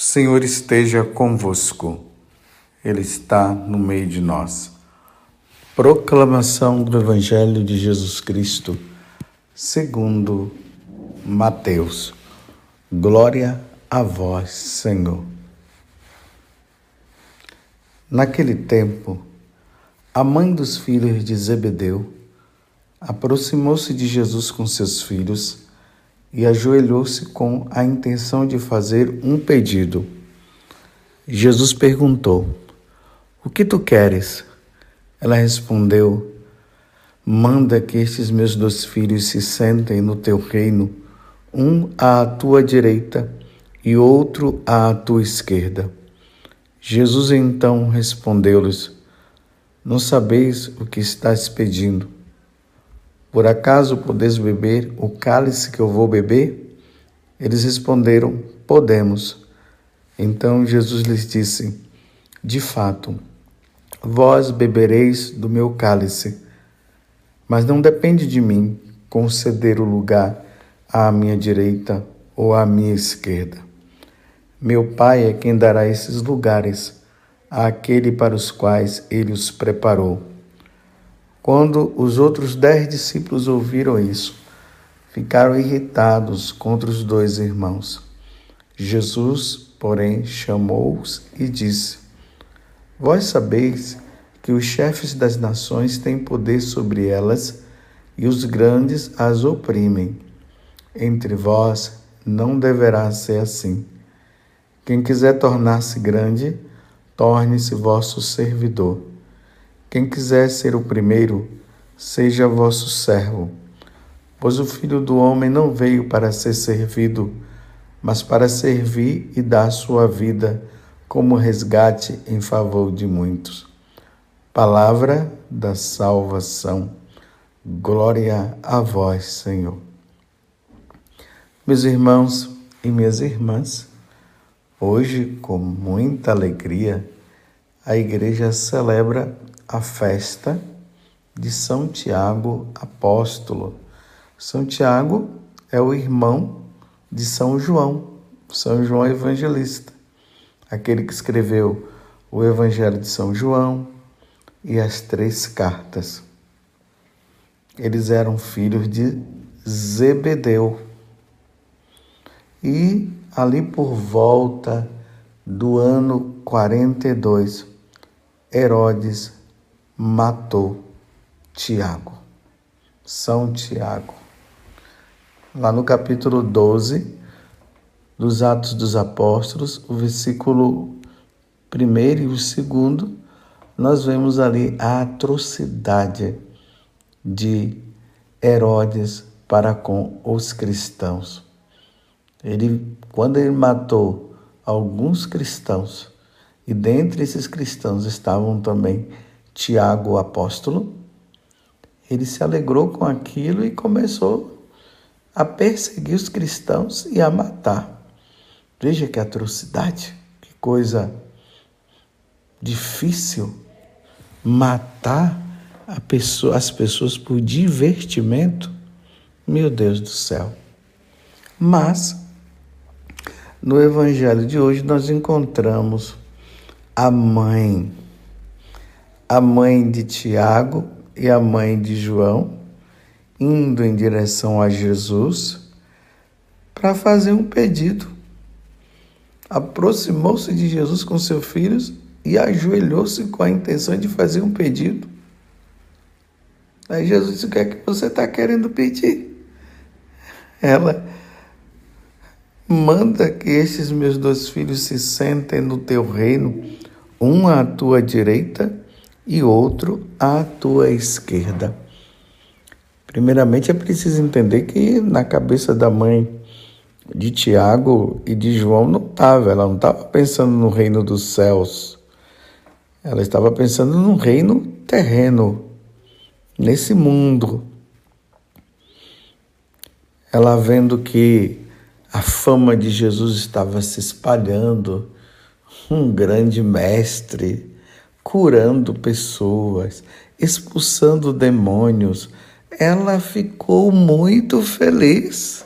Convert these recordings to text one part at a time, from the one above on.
O Senhor esteja convosco, Ele está no meio de nós. Proclamação do Evangelho de Jesus Cristo, segundo Mateus. Glória a vós, Senhor. Naquele tempo, a mãe dos filhos de Zebedeu aproximou-se de Jesus com seus filhos e ajoelhou-se com a intenção de fazer um pedido. Jesus perguntou: O que tu queres? Ela respondeu: Manda que estes meus dois filhos se sentem no teu reino, um à tua direita e outro à tua esquerda. Jesus então respondeu-lhes: Não sabeis o que estás pedindo. Por acaso podes beber o cálice que eu vou beber? Eles responderam: Podemos. Então Jesus lhes disse: De fato, vós bebereis do meu cálice, mas não depende de mim conceder o lugar à minha direita ou à minha esquerda. Meu Pai é quem dará esses lugares àquele para os quais ele os preparou. Quando os outros dez discípulos ouviram isso, ficaram irritados contra os dois irmãos. Jesus, porém, chamou-os e disse: Vós sabeis que os chefes das nações têm poder sobre elas e os grandes as oprimem. Entre vós não deverá ser assim. Quem quiser tornar-se grande, torne-se vosso servidor. Quem quiser ser o primeiro, seja vosso servo. Pois o Filho do Homem não veio para ser servido, mas para servir e dar sua vida como resgate em favor de muitos. Palavra da salvação. Glória a vós, Senhor. Meus irmãos e minhas irmãs, hoje, com muita alegria, a igreja celebra a festa de São Tiago Apóstolo. São Tiago é o irmão de São João, São João Evangelista, aquele que escreveu o Evangelho de São João e as três cartas. Eles eram filhos de Zebedeu. E ali por volta do ano 42, Herodes matou Tiago, São Tiago. Lá no capítulo 12 dos Atos dos Apóstolos, o versículo 1 e o segundo, nós vemos ali a atrocidade de Herodes para com os cristãos. Ele, quando ele matou alguns cristãos, e dentre esses cristãos estavam também Tiago, apóstolo, ele se alegrou com aquilo e começou a perseguir os cristãos e a matar. Veja que atrocidade, que coisa difícil matar pessoa, as pessoas por divertimento. Meu Deus do céu. Mas no evangelho de hoje nós encontramos a mãe a mãe de Tiago e a mãe de João, indo em direção a Jesus para fazer um pedido. Aproximou-se de Jesus com seus filhos e ajoelhou-se com a intenção de fazer um pedido. Aí Jesus disse: O que é que você está querendo pedir? Ela manda que estes meus dois filhos se sentem no teu reino, um à tua direita e outro à tua esquerda. Primeiramente é preciso entender que na cabeça da mãe de Tiago e de João não estava, ela não estava pensando no reino dos céus, ela estava pensando no reino terreno, nesse mundo. Ela vendo que a fama de Jesus estava se espalhando, um grande mestre, curando pessoas, expulsando demônios. Ela ficou muito feliz.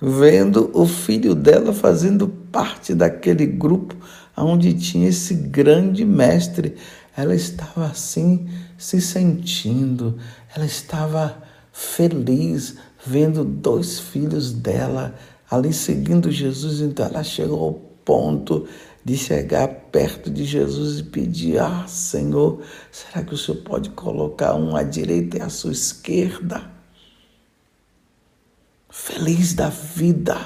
vendo o filho dela fazendo parte daquele grupo onde tinha esse grande mestre. Ela estava assim, se sentindo, ela estava feliz vendo dois filhos dela ali seguindo Jesus. Então ela chegou ao ponto de chegar perto de Jesus e pedir: Ah, Senhor, será que o Senhor pode colocar um à direita e à sua esquerda? Feliz da vida.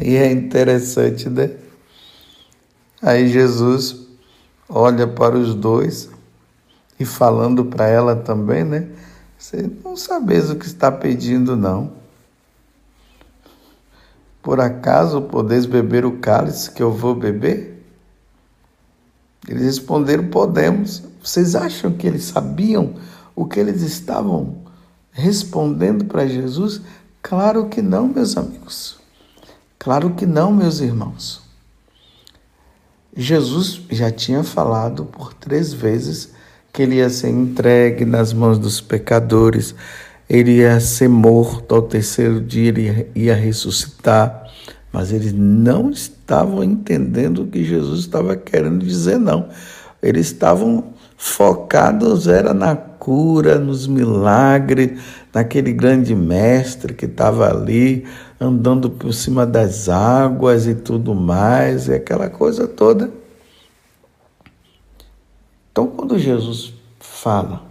E é interessante, né? Aí Jesus olha para os dois e falando para ela também, né? Você não sabeis o que está pedindo, não. Por acaso podeis beber o cálice que eu vou beber? Eles responderam: Podemos. Vocês acham que eles sabiam o que eles estavam respondendo para Jesus? Claro que não, meus amigos. Claro que não, meus irmãos. Jesus já tinha falado por três vezes que ele ia ser entregue nas mãos dos pecadores, ele ia ser morto ao terceiro dia, ele ia ressuscitar. Mas eles não estavam entendendo o que Jesus estava querendo dizer, não. Eles estavam focados era na cura, nos milagres, naquele grande mestre que estava ali andando por cima das águas e tudo mais, e aquela coisa toda. Então, quando Jesus fala,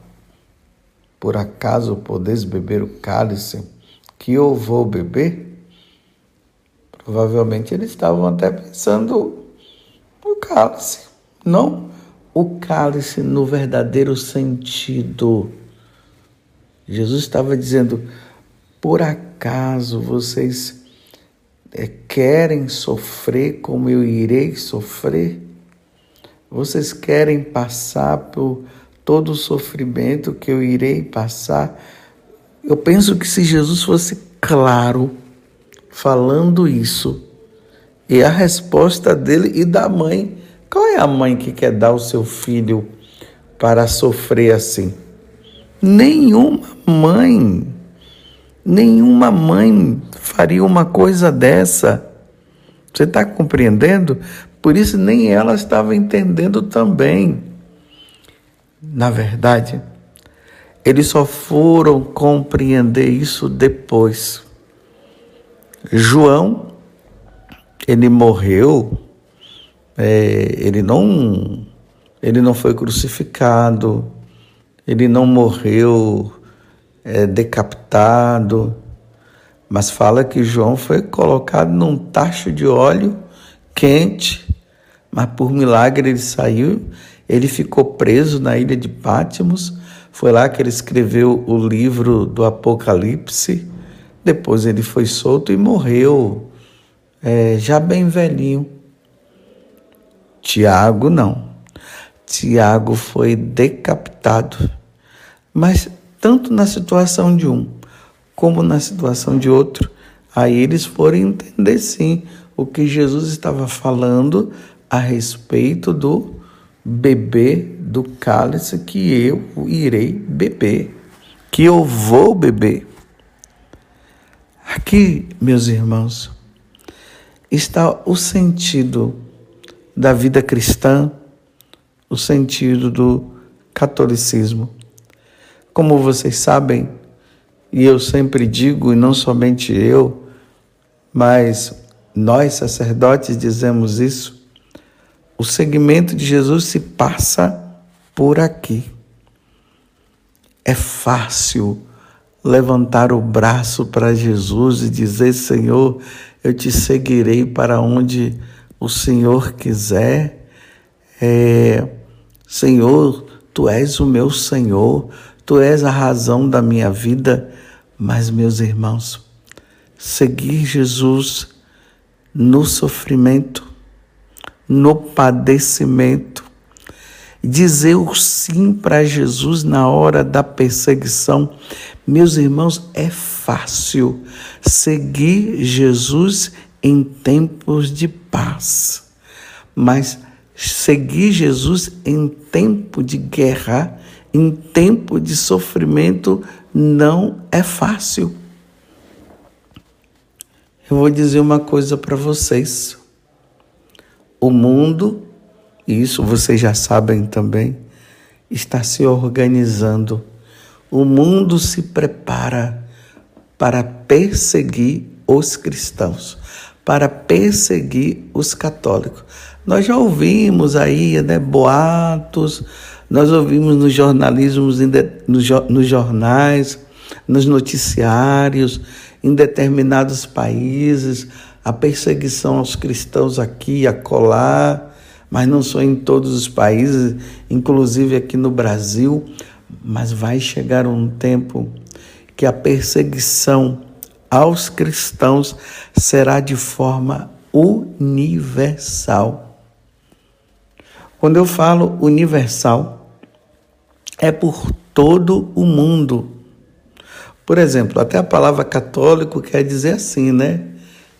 por acaso podeis beber o cálice que eu vou beber? Provavelmente eles estavam até pensando no cálice, não o cálice no verdadeiro sentido. Jesus estava dizendo: por acaso vocês é, querem sofrer como eu irei sofrer? Vocês querem passar por todo o sofrimento que eu irei passar. Eu penso que se Jesus fosse claro falando isso, e a resposta dele e da mãe, qual é a mãe que quer dar o seu filho para sofrer assim? Nenhuma mãe, nenhuma mãe faria uma coisa dessa. Você está compreendendo? Por isso nem ela estava entendendo também. Na verdade, eles só foram compreender isso depois. João, ele morreu, é, ele não, ele não foi crucificado, ele não morreu é, decapitado, mas fala que João foi colocado num tacho de óleo quente, mas por milagre ele saiu ele ficou preso na ilha de Pátimos, foi lá que ele escreveu o livro do Apocalipse. Depois ele foi solto e morreu, é, já bem velhinho. Tiago não. Tiago foi decapitado. Mas tanto na situação de um como na situação de outro, aí eles foram entender sim o que Jesus estava falando a respeito do beber do cálice que eu irei beber, que eu vou beber. Aqui, meus irmãos, está o sentido da vida cristã, o sentido do catolicismo. Como vocês sabem, e eu sempre digo, e não somente eu, mas nós sacerdotes dizemos isso, o segmento de Jesus se passa por aqui. É fácil levantar o braço para Jesus e dizer: Senhor, eu te seguirei para onde o Senhor quiser. É, Senhor, tu és o meu Senhor, tu és a razão da minha vida. Mas, meus irmãos, seguir Jesus no sofrimento no padecimento. Dizer o sim para Jesus na hora da perseguição. Meus irmãos, é fácil seguir Jesus em tempos de paz, mas seguir Jesus em tempo de guerra, em tempo de sofrimento, não é fácil. Eu vou dizer uma coisa para vocês. O mundo, e isso vocês já sabem também, está se organizando. O mundo se prepara para perseguir os cristãos, para perseguir os católicos. Nós já ouvimos aí né, boatos, nós ouvimos nos jornalismos, nos jornais, nos noticiários, em determinados países, a perseguição aos cristãos aqui e acolá, mas não só em todos os países, inclusive aqui no Brasil, mas vai chegar um tempo que a perseguição aos cristãos será de forma universal. Quando eu falo universal, é por todo o mundo. Por exemplo, até a palavra católico quer dizer assim, né?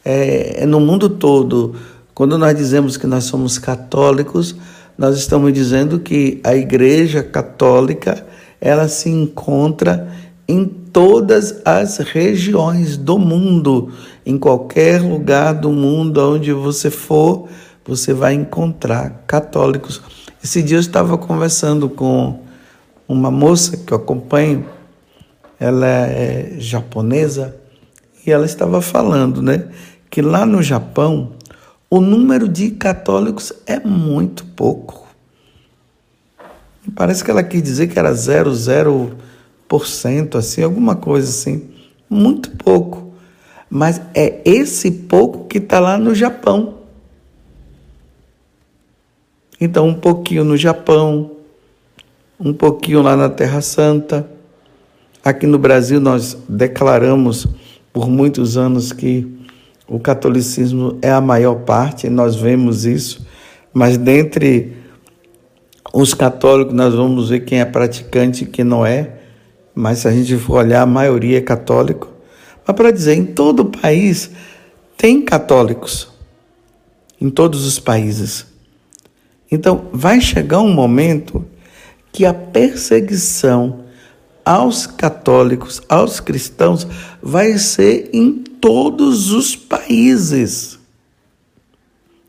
É, é no mundo todo. Quando nós dizemos que nós somos católicos, nós estamos dizendo que a Igreja Católica ela se encontra em todas as regiões do mundo, em qualquer lugar do mundo onde você for, você vai encontrar católicos. Esse dia eu estava conversando com uma moça que eu acompanho, ela é japonesa, e ela estava falando, né, que lá no Japão o número de católicos é muito pouco. Parece que ela quis dizer que era 0,0 assim, alguma coisa assim. Muito pouco. Mas é esse pouco que está lá no Japão. Então, um pouquinho no Japão, um pouquinho lá na Terra Santa. Aqui no Brasil, nós declaramos por muitos anos que o catolicismo é a maior parte, nós vemos isso, mas dentre os católicos nós vamos ver quem é praticante e quem não é mas se a gente for olhar, a maioria é católico. Mas para dizer, em todo o país tem católicos, em todos os países. Então, vai chegar um momento que a perseguição aos católicos, aos cristãos, vai ser em todos os países.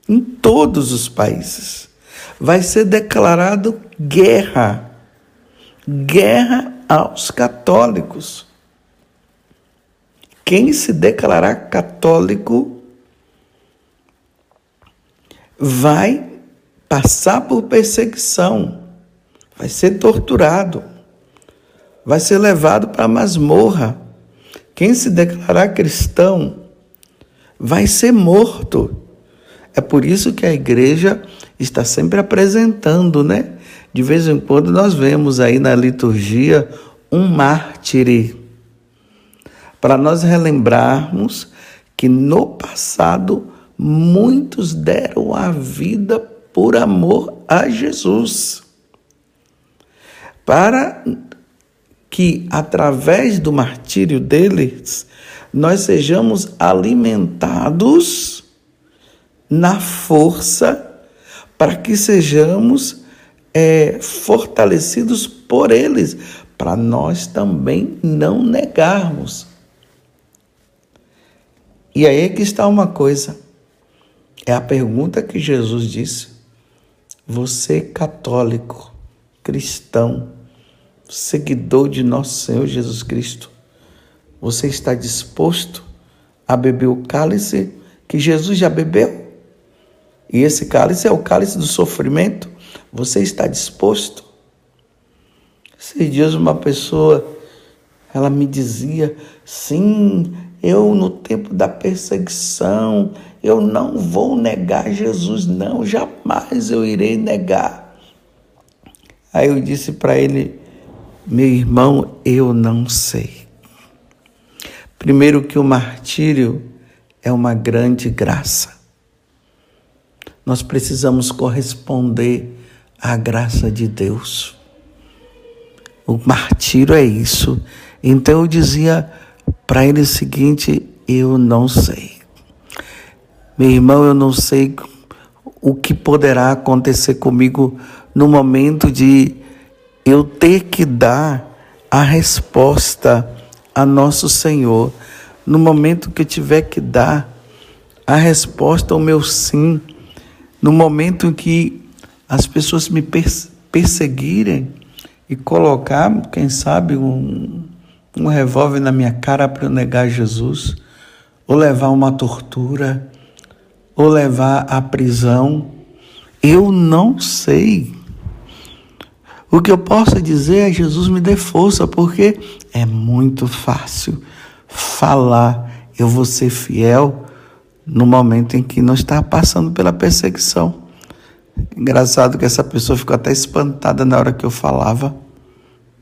Em todos os países. Vai ser declarado guerra. Guerra aos católicos. Quem se declarar católico vai passar por perseguição, vai ser torturado, vai ser levado para a masmorra. Quem se declarar cristão vai ser morto. É por isso que a igreja está sempre apresentando, né? De vez em quando nós vemos aí na liturgia um mártir, para nós relembrarmos que no passado muitos deram a vida por amor a Jesus. Para que através do martírio deles nós sejamos alimentados na força para que sejamos é, fortalecidos por eles, para nós também não negarmos. E aí é que está uma coisa. É a pergunta que Jesus disse. Você católico, cristão, seguidor de nosso Senhor Jesus Cristo, você está disposto a beber o cálice que Jesus já bebeu? E esse cálice é o cálice do sofrimento você está disposto? Esses dias uma pessoa, ela me dizia, sim, eu no tempo da perseguição, eu não vou negar Jesus, não, jamais eu irei negar. Aí eu disse para ele, meu irmão, eu não sei. Primeiro que o martírio é uma grande graça. Nós precisamos corresponder a graça de Deus. O martírio é isso. Então eu dizia para ele o seguinte: eu não sei. Meu irmão, eu não sei o que poderá acontecer comigo no momento de eu ter que dar a resposta a nosso Senhor, no momento que eu tiver que dar a resposta ao meu sim. No momento em que as pessoas me perseguirem e colocar, quem sabe, um, um revólver na minha cara para eu negar Jesus, ou levar uma tortura, ou levar à prisão, eu não sei. O que eu posso dizer é Jesus me dê força, porque é muito fácil falar, eu vou ser fiel no momento em que não está passando pela perseguição. Engraçado que essa pessoa ficou até espantada na hora que eu falava,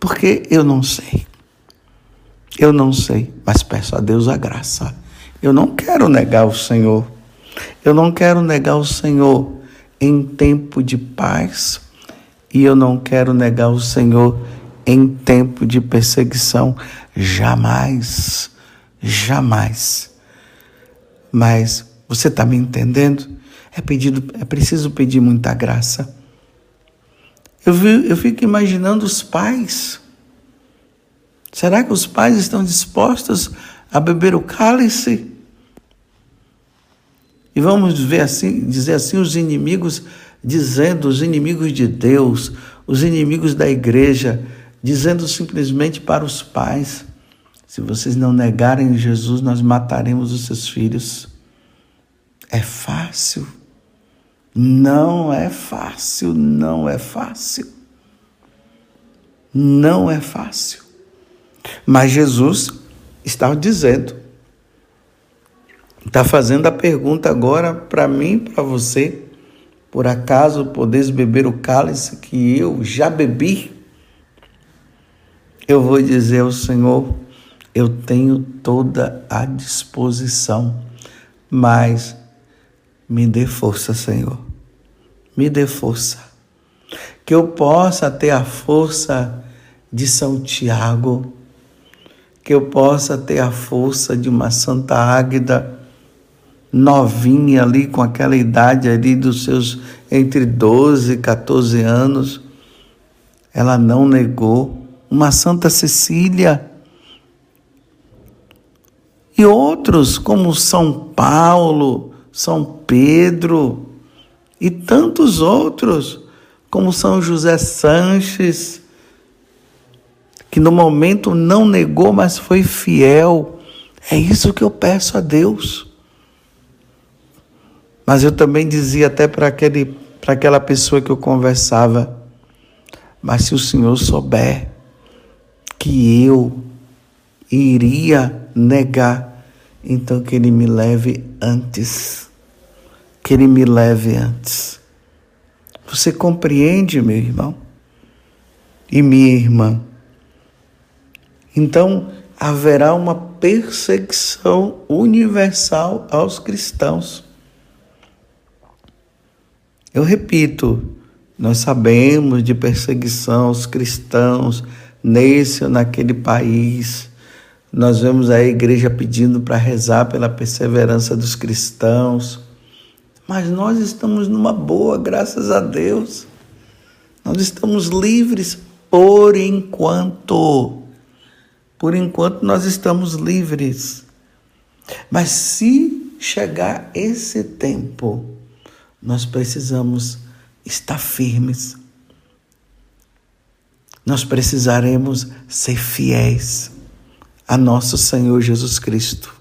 porque eu não sei. Eu não sei, mas peço a Deus a graça. Eu não quero negar o Senhor. Eu não quero negar o Senhor em tempo de paz e eu não quero negar o Senhor em tempo de perseguição. Jamais, jamais. Mas você está me entendendo? É, pedido, é preciso pedir muita graça. Eu, vi, eu fico imaginando os pais. Será que os pais estão dispostos a beber o cálice? E vamos ver assim, dizer assim, os inimigos dizendo, os inimigos de Deus, os inimigos da igreja, dizendo simplesmente para os pais: se vocês não negarem Jesus, nós mataremos os seus filhos. É fácil. Não é fácil, não é fácil. Não é fácil. Mas Jesus está dizendo, está fazendo a pergunta agora para mim, para você. Por acaso podeis beber o cálice que eu já bebi? Eu vou dizer ao Senhor, eu tenho toda a disposição, mas me dê força, Senhor. Me dê força. Que eu possa ter a força de São Tiago, que eu possa ter a força de uma Santa Águida novinha ali, com aquela idade ali dos seus entre 12 e 14 anos. Ela não negou. Uma Santa Cecília e outros, como São Paulo, São Pedro e tantos outros, como São José Sanches, que no momento não negou, mas foi fiel. É isso que eu peço a Deus. Mas eu também dizia até para aquele para aquela pessoa que eu conversava, mas se o Senhor souber que eu iria negar, então que Ele me leve antes. Que Ele me leve antes. Você compreende, meu irmão? E minha irmã? Então haverá uma perseguição universal aos cristãos. Eu repito, nós sabemos de perseguição aos cristãos nesse ou naquele país. Nós vemos a igreja pedindo para rezar pela perseverança dos cristãos. Mas nós estamos numa boa, graças a Deus. Nós estamos livres por enquanto. Por enquanto nós estamos livres. Mas se chegar esse tempo, nós precisamos estar firmes. Nós precisaremos ser fiéis a nosso Senhor Jesus Cristo.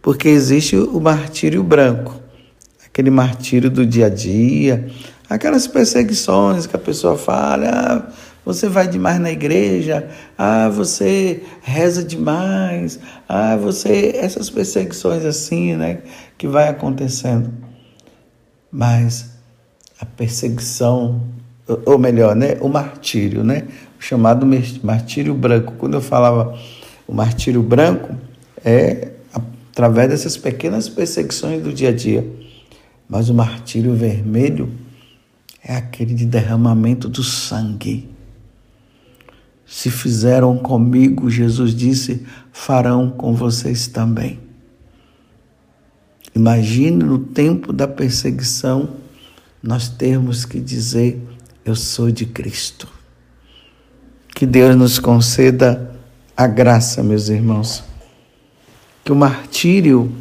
Porque existe o martírio branco, aquele martírio do dia a dia, aquelas perseguições que a pessoa fala, ah, você vai demais na igreja, ah, você reza demais, ah, você essas perseguições assim, né, que vai acontecendo. Mas a perseguição, ou melhor, né, o martírio, né, o chamado martírio branco. Quando eu falava o martírio branco, é através dessas pequenas perseguições do dia a dia. Mas o martírio vermelho é aquele de derramamento do sangue. Se fizeram comigo, Jesus disse, farão com vocês também. Imagine no tempo da perseguição nós termos que dizer: Eu sou de Cristo. Que Deus nos conceda a graça, meus irmãos. Que o martírio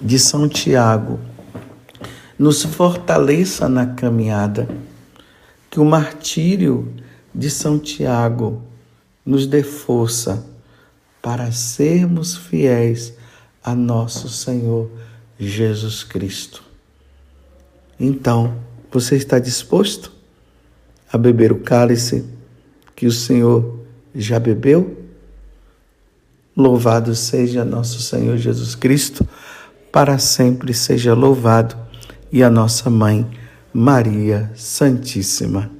de São Tiago nos fortaleça na caminhada, que o martírio de São Tiago nos dê força para sermos fiéis a nosso Senhor Jesus Cristo. Então, você está disposto a beber o cálice que o Senhor já bebeu? Louvado seja nosso Senhor Jesus Cristo, para sempre seja louvado, e a nossa mãe, Maria Santíssima.